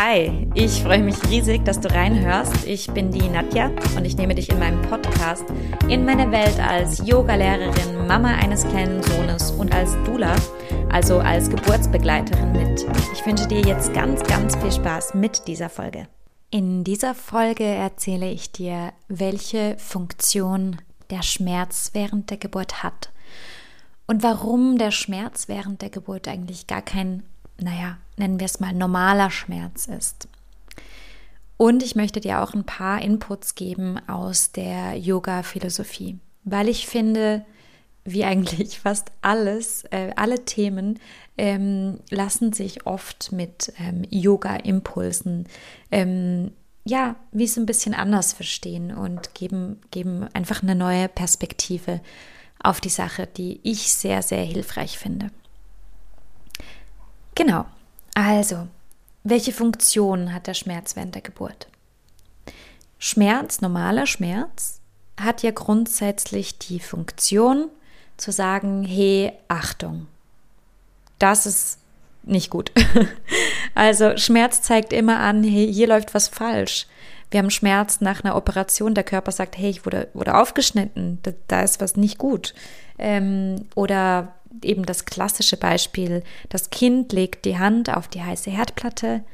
Hi, ich freue mich riesig, dass du reinhörst. Ich bin die Nadja und ich nehme dich in meinem Podcast in meine Welt als Yogalehrerin, Mama eines kleinen Sohnes und als Dula, also als Geburtsbegleiterin mit. Ich wünsche dir jetzt ganz, ganz viel Spaß mit dieser Folge. In dieser Folge erzähle ich dir, welche Funktion der Schmerz während der Geburt hat und warum der Schmerz während der Geburt eigentlich gar kein naja, nennen wir es mal, normaler Schmerz ist. Und ich möchte dir auch ein paar Inputs geben aus der Yoga-Philosophie, weil ich finde, wie eigentlich fast alles, äh, alle Themen ähm, lassen sich oft mit ähm, Yoga-Impulsen, ähm, ja, wie es ein bisschen anders verstehen und geben, geben einfach eine neue Perspektive auf die Sache, die ich sehr, sehr hilfreich finde. Genau. Also, welche Funktion hat der Schmerz während der Geburt? Schmerz, normaler Schmerz, hat ja grundsätzlich die Funktion zu sagen, hey, Achtung, das ist nicht gut. also Schmerz zeigt immer an, hey, hier läuft was falsch. Wir haben Schmerz nach einer Operation, der Körper sagt, hey, ich wurde, wurde aufgeschnitten, da, da ist was nicht gut. Ähm, oder eben das klassische Beispiel, das Kind legt die Hand auf die heiße Herdplatte,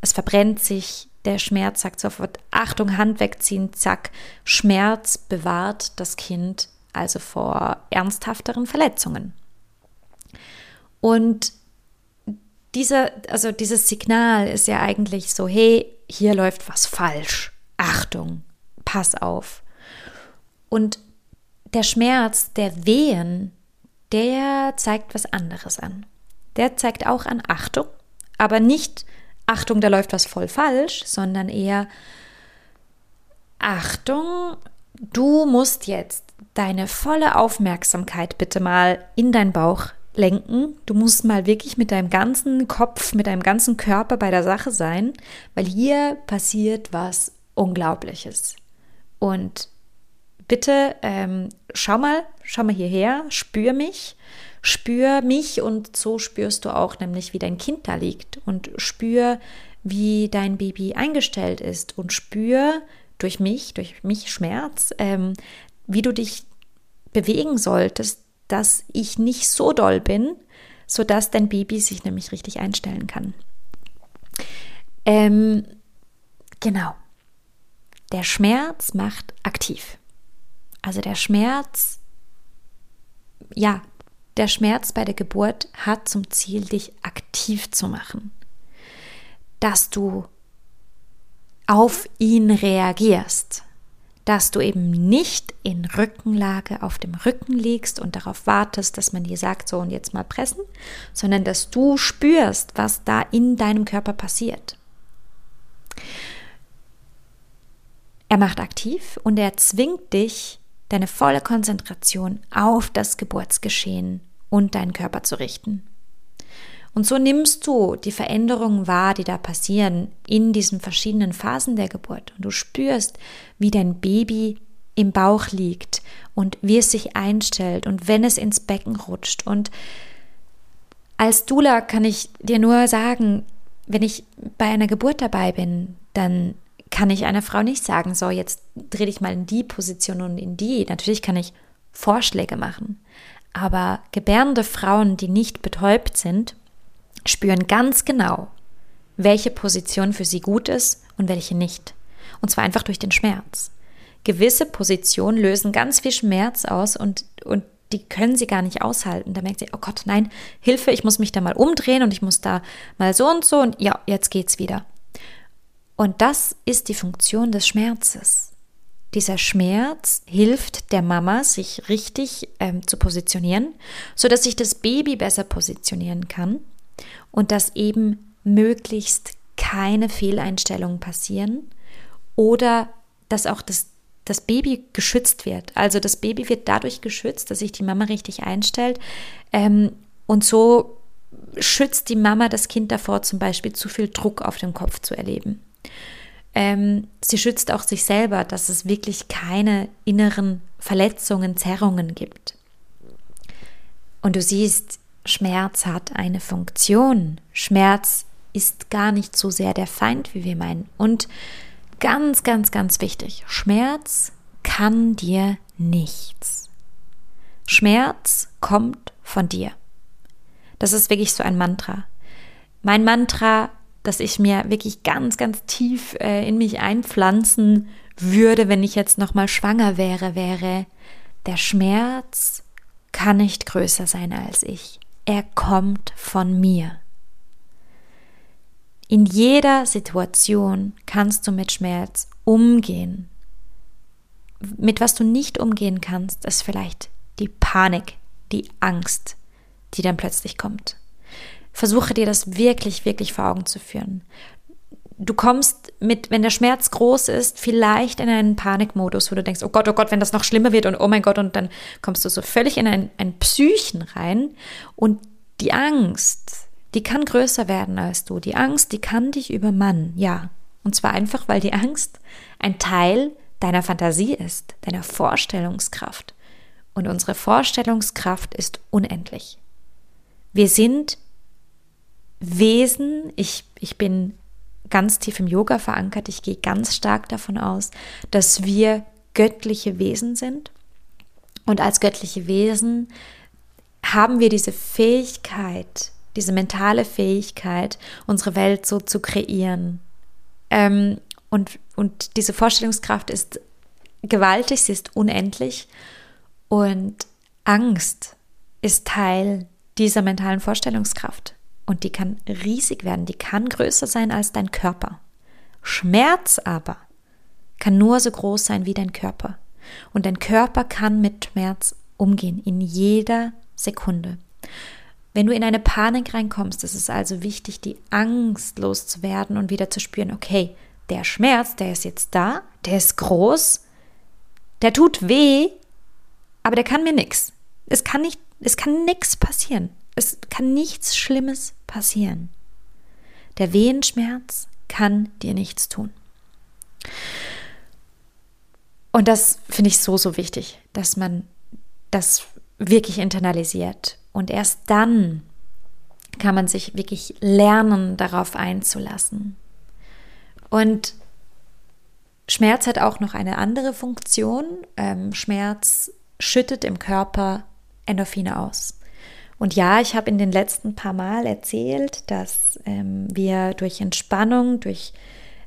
es verbrennt sich, der Schmerz sagt sofort, Achtung, Hand wegziehen, zack, Schmerz bewahrt das Kind also vor ernsthafteren Verletzungen. Und dieser, also dieses Signal ist ja eigentlich so, hey, hier läuft was falsch. Achtung, pass auf. Und der Schmerz der Wehen, der zeigt was anderes an. Der zeigt auch an Achtung, aber nicht Achtung, da läuft was voll falsch, sondern eher Achtung, du musst jetzt deine volle Aufmerksamkeit bitte mal in deinen Bauch lenken. Du musst mal wirklich mit deinem ganzen Kopf, mit deinem ganzen Körper bei der Sache sein, weil hier passiert was Unglaubliches. Und bitte ähm, schau mal, schau mal hierher, spür mich, spür mich und so spürst du auch nämlich, wie dein Kind da liegt und spür, wie dein Baby eingestellt ist und spür durch mich, durch mich Schmerz, ähm, wie du dich bewegen solltest, dass ich nicht so doll bin, sodass dein Baby sich nämlich richtig einstellen kann. Ähm, genau. Der Schmerz macht aktiv. Also der Schmerz, ja, der Schmerz bei der Geburt hat zum Ziel, dich aktiv zu machen. Dass du auf ihn reagierst. Dass du eben nicht in Rückenlage auf dem Rücken liegst und darauf wartest, dass man dir sagt, so und jetzt mal pressen, sondern dass du spürst, was da in deinem Körper passiert. Er macht aktiv und er zwingt dich, deine volle Konzentration auf das Geburtsgeschehen und deinen Körper zu richten. Und so nimmst du die Veränderungen wahr, die da passieren in diesen verschiedenen Phasen der Geburt. Und du spürst, wie dein Baby im Bauch liegt und wie es sich einstellt und wenn es ins Becken rutscht. Und als Dula kann ich dir nur sagen, wenn ich bei einer Geburt dabei bin, dann kann ich einer Frau nicht sagen, so jetzt dreh dich mal in die Position und in die. Natürlich kann ich Vorschläge machen. Aber gebärende Frauen, die nicht betäubt sind, spüren ganz genau, welche Position für sie gut ist und welche nicht. Und zwar einfach durch den Schmerz. Gewisse Positionen lösen ganz viel Schmerz aus und, und die können sie gar nicht aushalten. Da merkt sie, oh Gott, nein, Hilfe, ich muss mich da mal umdrehen und ich muss da mal so und so und ja, jetzt geht's wieder. Und das ist die Funktion des Schmerzes. Dieser Schmerz hilft der Mama, sich richtig ähm, zu positionieren, so dass sich das Baby besser positionieren kann und dass eben möglichst keine Fehleinstellungen passieren oder dass auch das, das Baby geschützt wird. Also das Baby wird dadurch geschützt, dass sich die Mama richtig einstellt ähm, und so schützt die Mama das Kind davor, zum Beispiel zu viel Druck auf dem Kopf zu erleben. Ähm, sie schützt auch sich selber, dass es wirklich keine inneren Verletzungen, Zerrungen gibt. Und du siehst, Schmerz hat eine Funktion. Schmerz ist gar nicht so sehr der Feind, wie wir meinen. Und ganz, ganz, ganz wichtig, Schmerz kann dir nichts. Schmerz kommt von dir. Das ist wirklich so ein Mantra. Mein Mantra, das ich mir wirklich ganz, ganz tief äh, in mich einpflanzen würde, wenn ich jetzt nochmal schwanger wäre, wäre, der Schmerz kann nicht größer sein als ich. Er kommt von mir. In jeder Situation kannst du mit Schmerz umgehen. Mit was du nicht umgehen kannst, ist vielleicht die Panik, die Angst, die dann plötzlich kommt. Versuche dir das wirklich, wirklich vor Augen zu führen. Du kommst mit, wenn der Schmerz groß ist, vielleicht in einen Panikmodus, wo du denkst, oh Gott, oh Gott, wenn das noch schlimmer wird und oh mein Gott, und dann kommst du so völlig in ein, ein Psychen rein und die Angst, die kann größer werden als du. Die Angst, die kann dich übermannen, ja. Und zwar einfach, weil die Angst ein Teil deiner Fantasie ist, deiner Vorstellungskraft. Und unsere Vorstellungskraft ist unendlich. Wir sind Wesen, ich, ich bin ganz tief im Yoga verankert, ich gehe ganz stark davon aus, dass wir göttliche Wesen sind. Und als göttliche Wesen haben wir diese Fähigkeit, diese mentale Fähigkeit, unsere Welt so zu kreieren. Ähm, und, und diese Vorstellungskraft ist gewaltig, sie ist unendlich. Und Angst ist Teil dieser mentalen Vorstellungskraft. Und die kann riesig werden, die kann größer sein als dein Körper. Schmerz aber kann nur so groß sein wie dein Körper. Und dein Körper kann mit Schmerz umgehen, in jeder Sekunde. Wenn du in eine Panik reinkommst, ist es also wichtig, die Angst loszuwerden und wieder zu spüren, okay, der Schmerz, der ist jetzt da, der ist groß, der tut weh, aber der kann mir nichts. Es kann nicht, es kann nichts passieren. Es kann nichts Schlimmes passieren. Der Wehenschmerz kann dir nichts tun. Und das finde ich so, so wichtig, dass man das wirklich internalisiert. Und erst dann kann man sich wirklich lernen, darauf einzulassen. Und Schmerz hat auch noch eine andere Funktion. Ähm, Schmerz schüttet im Körper Endorphine aus. Und ja, ich habe in den letzten paar Mal erzählt, dass ähm, wir durch Entspannung, durch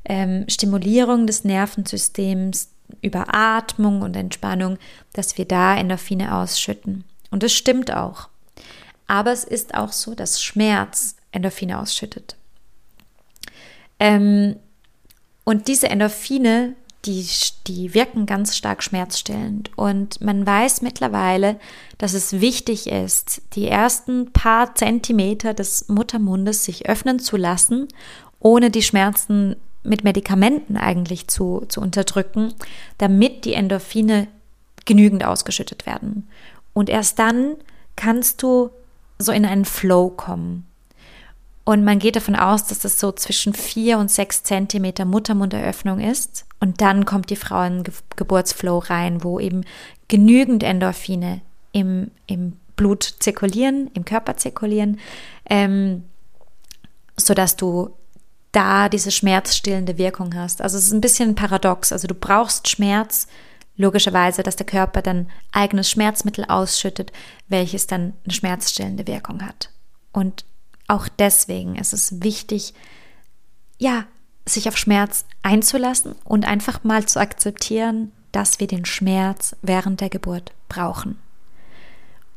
ähm, Stimulierung des Nervensystems, über Atmung und Entspannung, dass wir da Endorphine ausschütten. Und das stimmt auch. Aber es ist auch so, dass Schmerz Endorphine ausschüttet. Ähm, und diese Endorphine, die, die wirken ganz stark schmerzstillend. Und man weiß mittlerweile, dass es wichtig ist, die ersten paar Zentimeter des Muttermundes sich öffnen zu lassen, ohne die Schmerzen mit Medikamenten eigentlich zu, zu unterdrücken, damit die Endorphine genügend ausgeschüttet werden. Und erst dann kannst du so in einen Flow kommen. Und man geht davon aus, dass das so zwischen vier und sechs Zentimeter Muttermunderöffnung ist. Und dann kommt die Frau in Ge Geburtsflow rein, wo eben genügend Endorphine im, im Blut zirkulieren, im Körper zirkulieren, ähm, sodass du da diese schmerzstillende Wirkung hast. Also es ist ein bisschen paradox. Also du brauchst Schmerz, logischerweise, dass der Körper dann eigenes Schmerzmittel ausschüttet, welches dann eine schmerzstillende Wirkung hat. Und auch deswegen ist es wichtig, ja, sich auf Schmerz einzulassen und einfach mal zu akzeptieren, dass wir den Schmerz während der Geburt brauchen.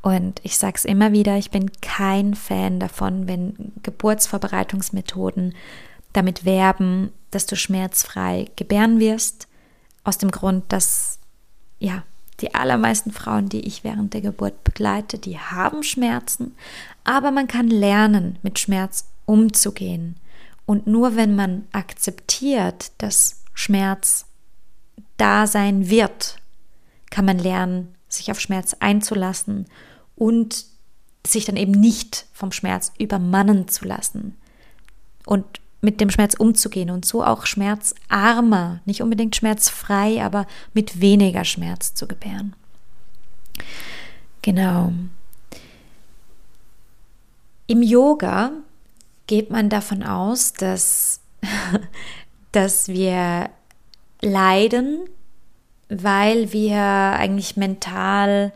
Und ich sage es immer wieder, ich bin kein Fan davon, wenn Geburtsvorbereitungsmethoden damit werben, dass du schmerzfrei gebären wirst, aus dem Grund, dass ja, die allermeisten Frauen, die ich während der Geburt begleite, die haben Schmerzen, aber man kann lernen, mit Schmerz umzugehen. Und nur wenn man akzeptiert, dass Schmerz da sein wird, kann man lernen, sich auf Schmerz einzulassen und sich dann eben nicht vom Schmerz übermannen zu lassen. Und mit dem Schmerz umzugehen und so auch schmerzarmer, nicht unbedingt schmerzfrei, aber mit weniger Schmerz zu gebären. Genau. Im Yoga geht man davon aus, dass, dass wir leiden, weil wir eigentlich mental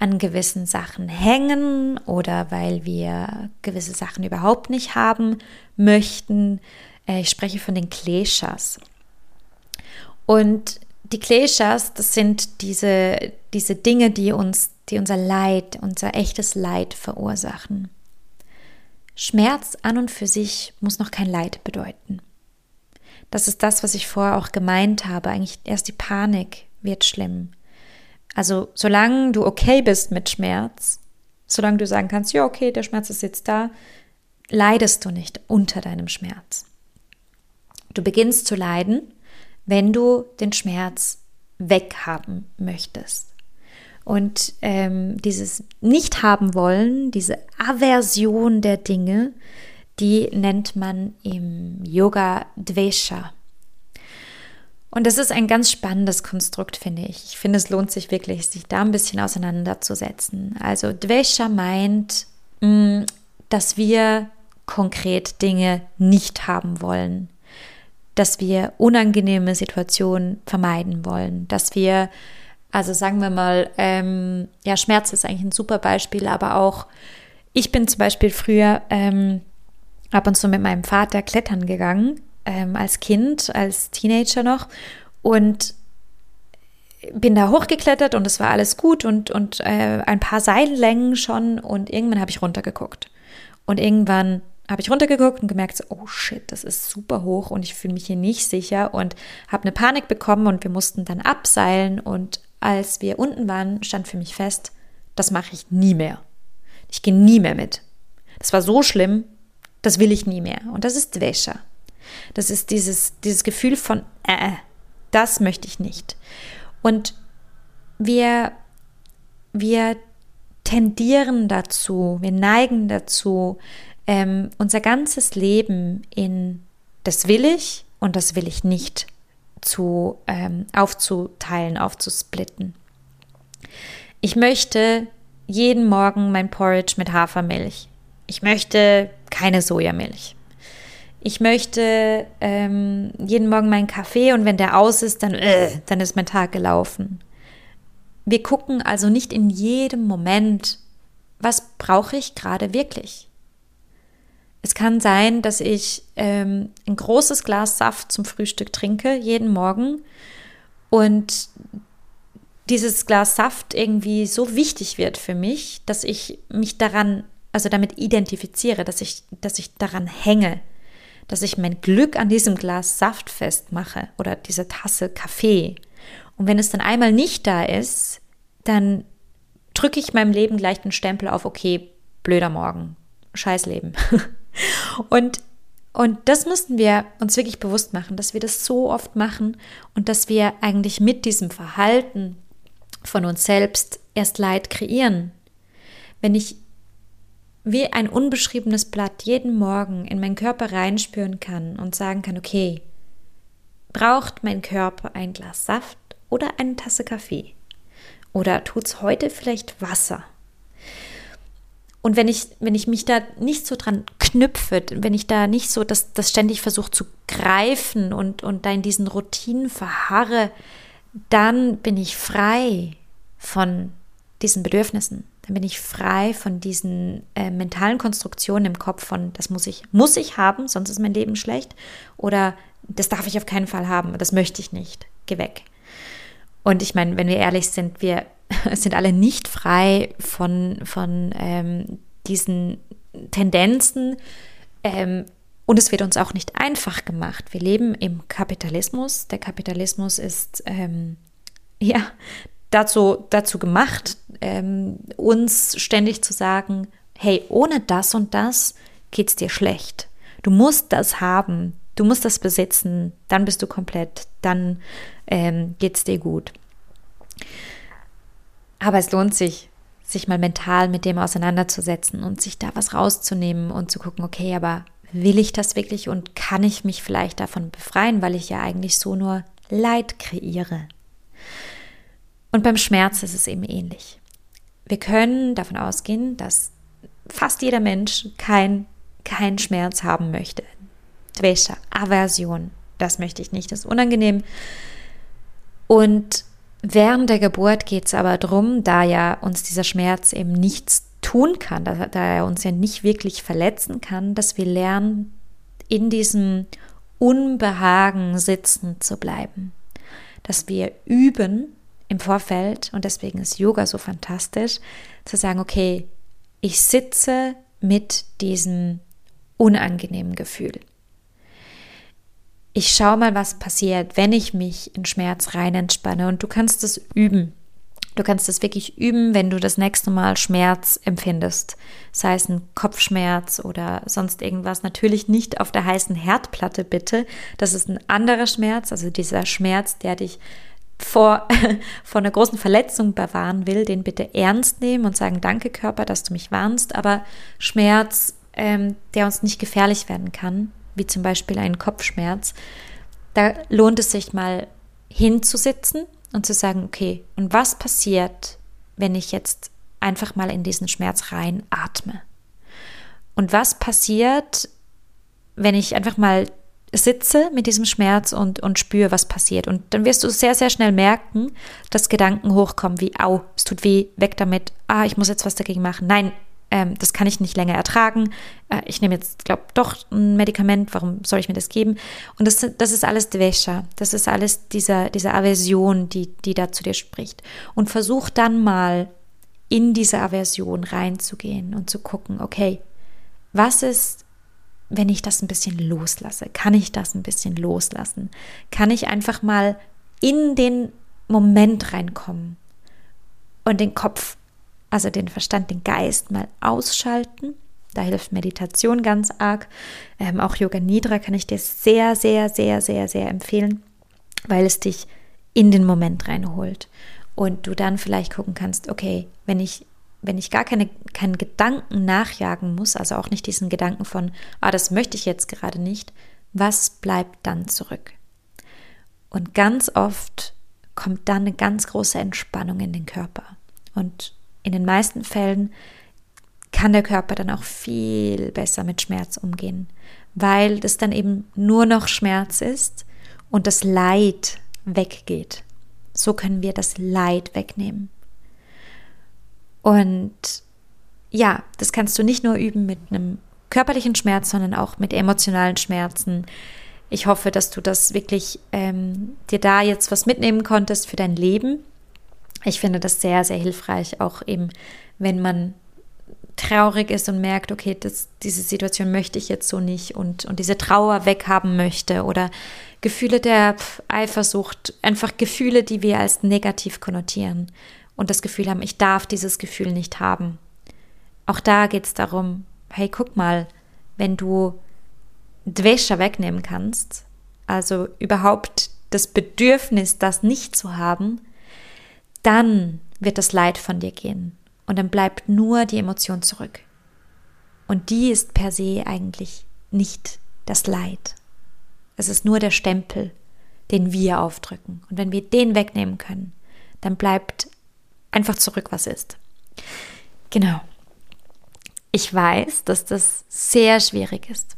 an gewissen Sachen hängen oder weil wir gewisse Sachen überhaupt nicht haben möchten. Äh, ich spreche von den Kleshas. Und die Kleshas, das sind diese, diese Dinge, die uns, die unser Leid, unser echtes Leid verursachen. Schmerz an und für sich muss noch kein Leid bedeuten. Das ist das, was ich vorher auch gemeint habe. Eigentlich erst die Panik wird schlimm. Also solange du okay bist mit Schmerz, solange du sagen kannst, ja, okay, der Schmerz ist jetzt da, leidest du nicht unter deinem Schmerz. Du beginnst zu leiden, wenn du den Schmerz weghaben möchtest. Und ähm, dieses Nicht-Haben wollen, diese Aversion der Dinge, die nennt man im Yoga Dvesha. Und das ist ein ganz spannendes Konstrukt, finde ich. Ich finde, es lohnt sich wirklich, sich da ein bisschen auseinanderzusetzen. Also Dvesha meint, mm, dass wir konkret Dinge nicht haben wollen, dass wir unangenehme Situationen vermeiden wollen, dass wir, also sagen wir mal, ähm, ja, Schmerz ist eigentlich ein super Beispiel, aber auch ich bin zum Beispiel früher ähm, ab und zu mit meinem Vater klettern gegangen ähm, als Kind, als Teenager noch und bin da hochgeklettert und es war alles gut und, und äh, ein paar Seillängen schon und irgendwann habe ich runtergeguckt. Und irgendwann habe ich runtergeguckt und gemerkt, so, oh shit, das ist super hoch und ich fühle mich hier nicht sicher und habe eine Panik bekommen und wir mussten dann abseilen und als wir unten waren, stand für mich fest, das mache ich nie mehr. Ich gehe nie mehr mit. Das war so schlimm, das will ich nie mehr. Und das ist Dvesha. Das ist dieses, dieses Gefühl von, äh, das möchte ich nicht. Und wir, wir tendieren dazu, wir neigen dazu, ähm, unser ganzes Leben in das will ich und das will ich nicht zu ähm, aufzuteilen, aufzusplitten. Ich möchte jeden Morgen mein Porridge mit Hafermilch. Ich möchte keine Sojamilch ich möchte ähm, jeden Morgen meinen Kaffee und wenn der aus ist, dann, äh, dann ist mein Tag gelaufen. Wir gucken also nicht in jedem Moment, was brauche ich gerade wirklich. Es kann sein, dass ich ähm, ein großes Glas Saft zum Frühstück trinke, jeden Morgen, und dieses Glas Saft irgendwie so wichtig wird für mich, dass ich mich daran, also damit identifiziere, dass ich, dass ich daran hänge, dass ich mein Glück an diesem Glas Saft festmache oder diese Tasse Kaffee. Und wenn es dann einmal nicht da ist, dann drücke ich meinem Leben gleich den Stempel auf, okay, blöder Morgen, scheiß Leben. und, und das müssten wir uns wirklich bewusst machen, dass wir das so oft machen und dass wir eigentlich mit diesem Verhalten von uns selbst erst Leid kreieren. Wenn ich wie ein unbeschriebenes Blatt jeden Morgen in meinen Körper reinspüren kann und sagen kann, okay, braucht mein Körper ein Glas Saft oder eine Tasse Kaffee? Oder tut es heute vielleicht Wasser? Und wenn ich, wenn ich mich da nicht so dran knüpfe, wenn ich da nicht so das, das ständig versuche zu greifen und, und da in diesen Routinen verharre, dann bin ich frei von diesen Bedürfnissen dann bin ich frei von diesen äh, mentalen Konstruktionen im Kopf von, das muss ich, muss ich haben, sonst ist mein Leben schlecht. Oder das darf ich auf keinen Fall haben, das möchte ich nicht. Geh weg. Und ich meine, wenn wir ehrlich sind, wir sind alle nicht frei von, von ähm, diesen Tendenzen. Ähm, und es wird uns auch nicht einfach gemacht. Wir leben im Kapitalismus. Der Kapitalismus ist ähm, ja dazu, dazu gemacht, ähm, uns ständig zu sagen, hey, ohne das und das geht es dir schlecht. Du musst das haben, du musst das besitzen, dann bist du komplett, dann ähm, es dir gut. Aber es lohnt sich, sich mal mental mit dem auseinanderzusetzen und sich da was rauszunehmen und zu gucken, okay, aber will ich das wirklich und kann ich mich vielleicht davon befreien, weil ich ja eigentlich so nur Leid kreiere. Und beim Schmerz ist es eben ähnlich. Wir können davon ausgehen, dass fast jeder Mensch kein keinen Schmerz haben möchte. Dvesha, Aversion, das möchte ich nicht, das ist unangenehm. Und während der Geburt geht es aber darum, da ja uns dieser Schmerz eben nichts tun kann, da, da er uns ja nicht wirklich verletzen kann, dass wir lernen, in diesem Unbehagen sitzen zu bleiben. Dass wir üben im Vorfeld, und deswegen ist Yoga so fantastisch, zu sagen, okay, ich sitze mit diesem unangenehmen Gefühl. Ich schaue mal, was passiert, wenn ich mich in Schmerz rein entspanne. Und du kannst es üben. Du kannst es wirklich üben, wenn du das nächste Mal Schmerz empfindest. Sei es ein Kopfschmerz oder sonst irgendwas. Natürlich nicht auf der heißen Herdplatte, bitte. Das ist ein anderer Schmerz, also dieser Schmerz, der dich vor, vor einer großen Verletzung bewahren will, den bitte ernst nehmen und sagen, danke Körper, dass du mich warnst. Aber Schmerz, ähm, der uns nicht gefährlich werden kann, wie zum Beispiel ein Kopfschmerz, da lohnt es sich mal hinzusitzen und zu sagen, okay, und was passiert, wenn ich jetzt einfach mal in diesen Schmerz rein atme? Und was passiert, wenn ich einfach mal sitze mit diesem Schmerz und, und spüre, was passiert. Und dann wirst du sehr, sehr schnell merken, dass Gedanken hochkommen wie, au, es tut weh, weg damit, ah, ich muss jetzt was dagegen machen. Nein, ähm, das kann ich nicht länger ertragen. Äh, ich nehme jetzt, glaube doch ein Medikament, warum soll ich mir das geben? Und das, das ist alles Dvesha, das ist alles dieser, diese Aversion, die, die da zu dir spricht. Und versuch dann mal in diese Aversion reinzugehen und zu gucken, okay, was ist wenn ich das ein bisschen loslasse? Kann ich das ein bisschen loslassen? Kann ich einfach mal in den Moment reinkommen und den Kopf, also den Verstand, den Geist mal ausschalten? Da hilft Meditation ganz arg. Ähm, auch Yoga Nidra kann ich dir sehr, sehr, sehr, sehr, sehr empfehlen, weil es dich in den Moment reinholt. Und du dann vielleicht gucken kannst, okay, wenn ich wenn ich gar keine, keinen Gedanken nachjagen muss, also auch nicht diesen Gedanken von, ah, das möchte ich jetzt gerade nicht, was bleibt dann zurück? Und ganz oft kommt dann eine ganz große Entspannung in den Körper. Und in den meisten Fällen kann der Körper dann auch viel besser mit Schmerz umgehen, weil das dann eben nur noch Schmerz ist und das Leid weggeht. So können wir das Leid wegnehmen. Und ja, das kannst du nicht nur üben mit einem körperlichen Schmerz, sondern auch mit emotionalen Schmerzen. Ich hoffe, dass du das wirklich ähm, dir da jetzt was mitnehmen konntest für dein Leben. Ich finde das sehr, sehr hilfreich, auch eben, wenn man traurig ist und merkt, okay, das, diese Situation möchte ich jetzt so nicht und, und diese Trauer weghaben möchte oder Gefühle der Eifersucht, einfach Gefühle, die wir als negativ konnotieren und das Gefühl haben, ich darf dieses Gefühl nicht haben. Auch da geht es darum, hey, guck mal, wenn du Dvesha wegnehmen kannst, also überhaupt das Bedürfnis, das nicht zu haben, dann wird das Leid von dir gehen und dann bleibt nur die Emotion zurück. Und die ist per se eigentlich nicht das Leid. Es ist nur der Stempel, den wir aufdrücken. Und wenn wir den wegnehmen können, dann bleibt einfach zurück, was ist. Genau. Ich weiß, dass das sehr schwierig ist.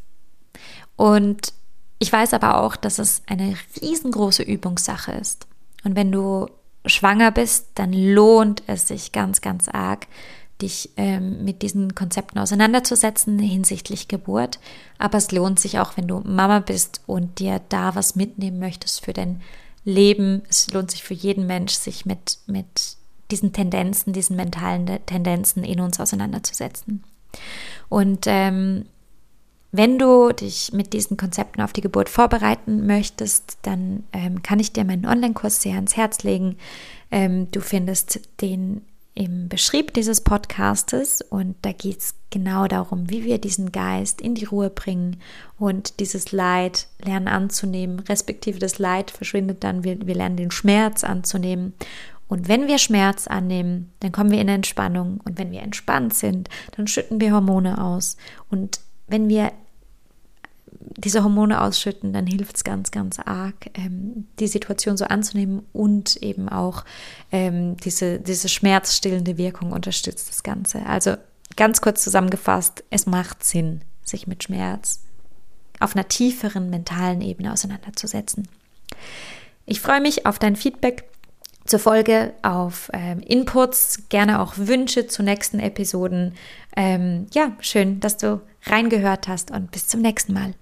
Und ich weiß aber auch, dass es eine riesengroße Übungssache ist. Und wenn du schwanger bist, dann lohnt es sich ganz, ganz arg, dich ähm, mit diesen Konzepten auseinanderzusetzen hinsichtlich Geburt. Aber es lohnt sich auch, wenn du Mama bist und dir da was mitnehmen möchtest für dein Leben. Es lohnt sich für jeden Mensch, sich mit, mit diesen Tendenzen, diesen mentalen Tendenzen in uns auseinanderzusetzen. Und ähm, wenn du dich mit diesen Konzepten auf die Geburt vorbereiten möchtest, dann ähm, kann ich dir meinen Online-Kurs sehr ans Herz legen. Ähm, du findest den im Beschrieb dieses Podcastes und da geht es genau darum, wie wir diesen Geist in die Ruhe bringen und dieses Leid lernen anzunehmen, respektive das Leid verschwindet dann, wir, wir lernen den Schmerz anzunehmen und wenn wir Schmerz annehmen, dann kommen wir in Entspannung. Und wenn wir entspannt sind, dann schütten wir Hormone aus. Und wenn wir diese Hormone ausschütten, dann hilft es ganz, ganz arg, ähm, die Situation so anzunehmen und eben auch ähm, diese, diese schmerzstillende Wirkung unterstützt das Ganze. Also ganz kurz zusammengefasst, es macht Sinn, sich mit Schmerz auf einer tieferen mentalen Ebene auseinanderzusetzen. Ich freue mich auf dein Feedback zur Folge, auf ähm, Inputs, gerne auch Wünsche zu nächsten Episoden. Ähm, ja, schön, dass du reingehört hast und bis zum nächsten Mal.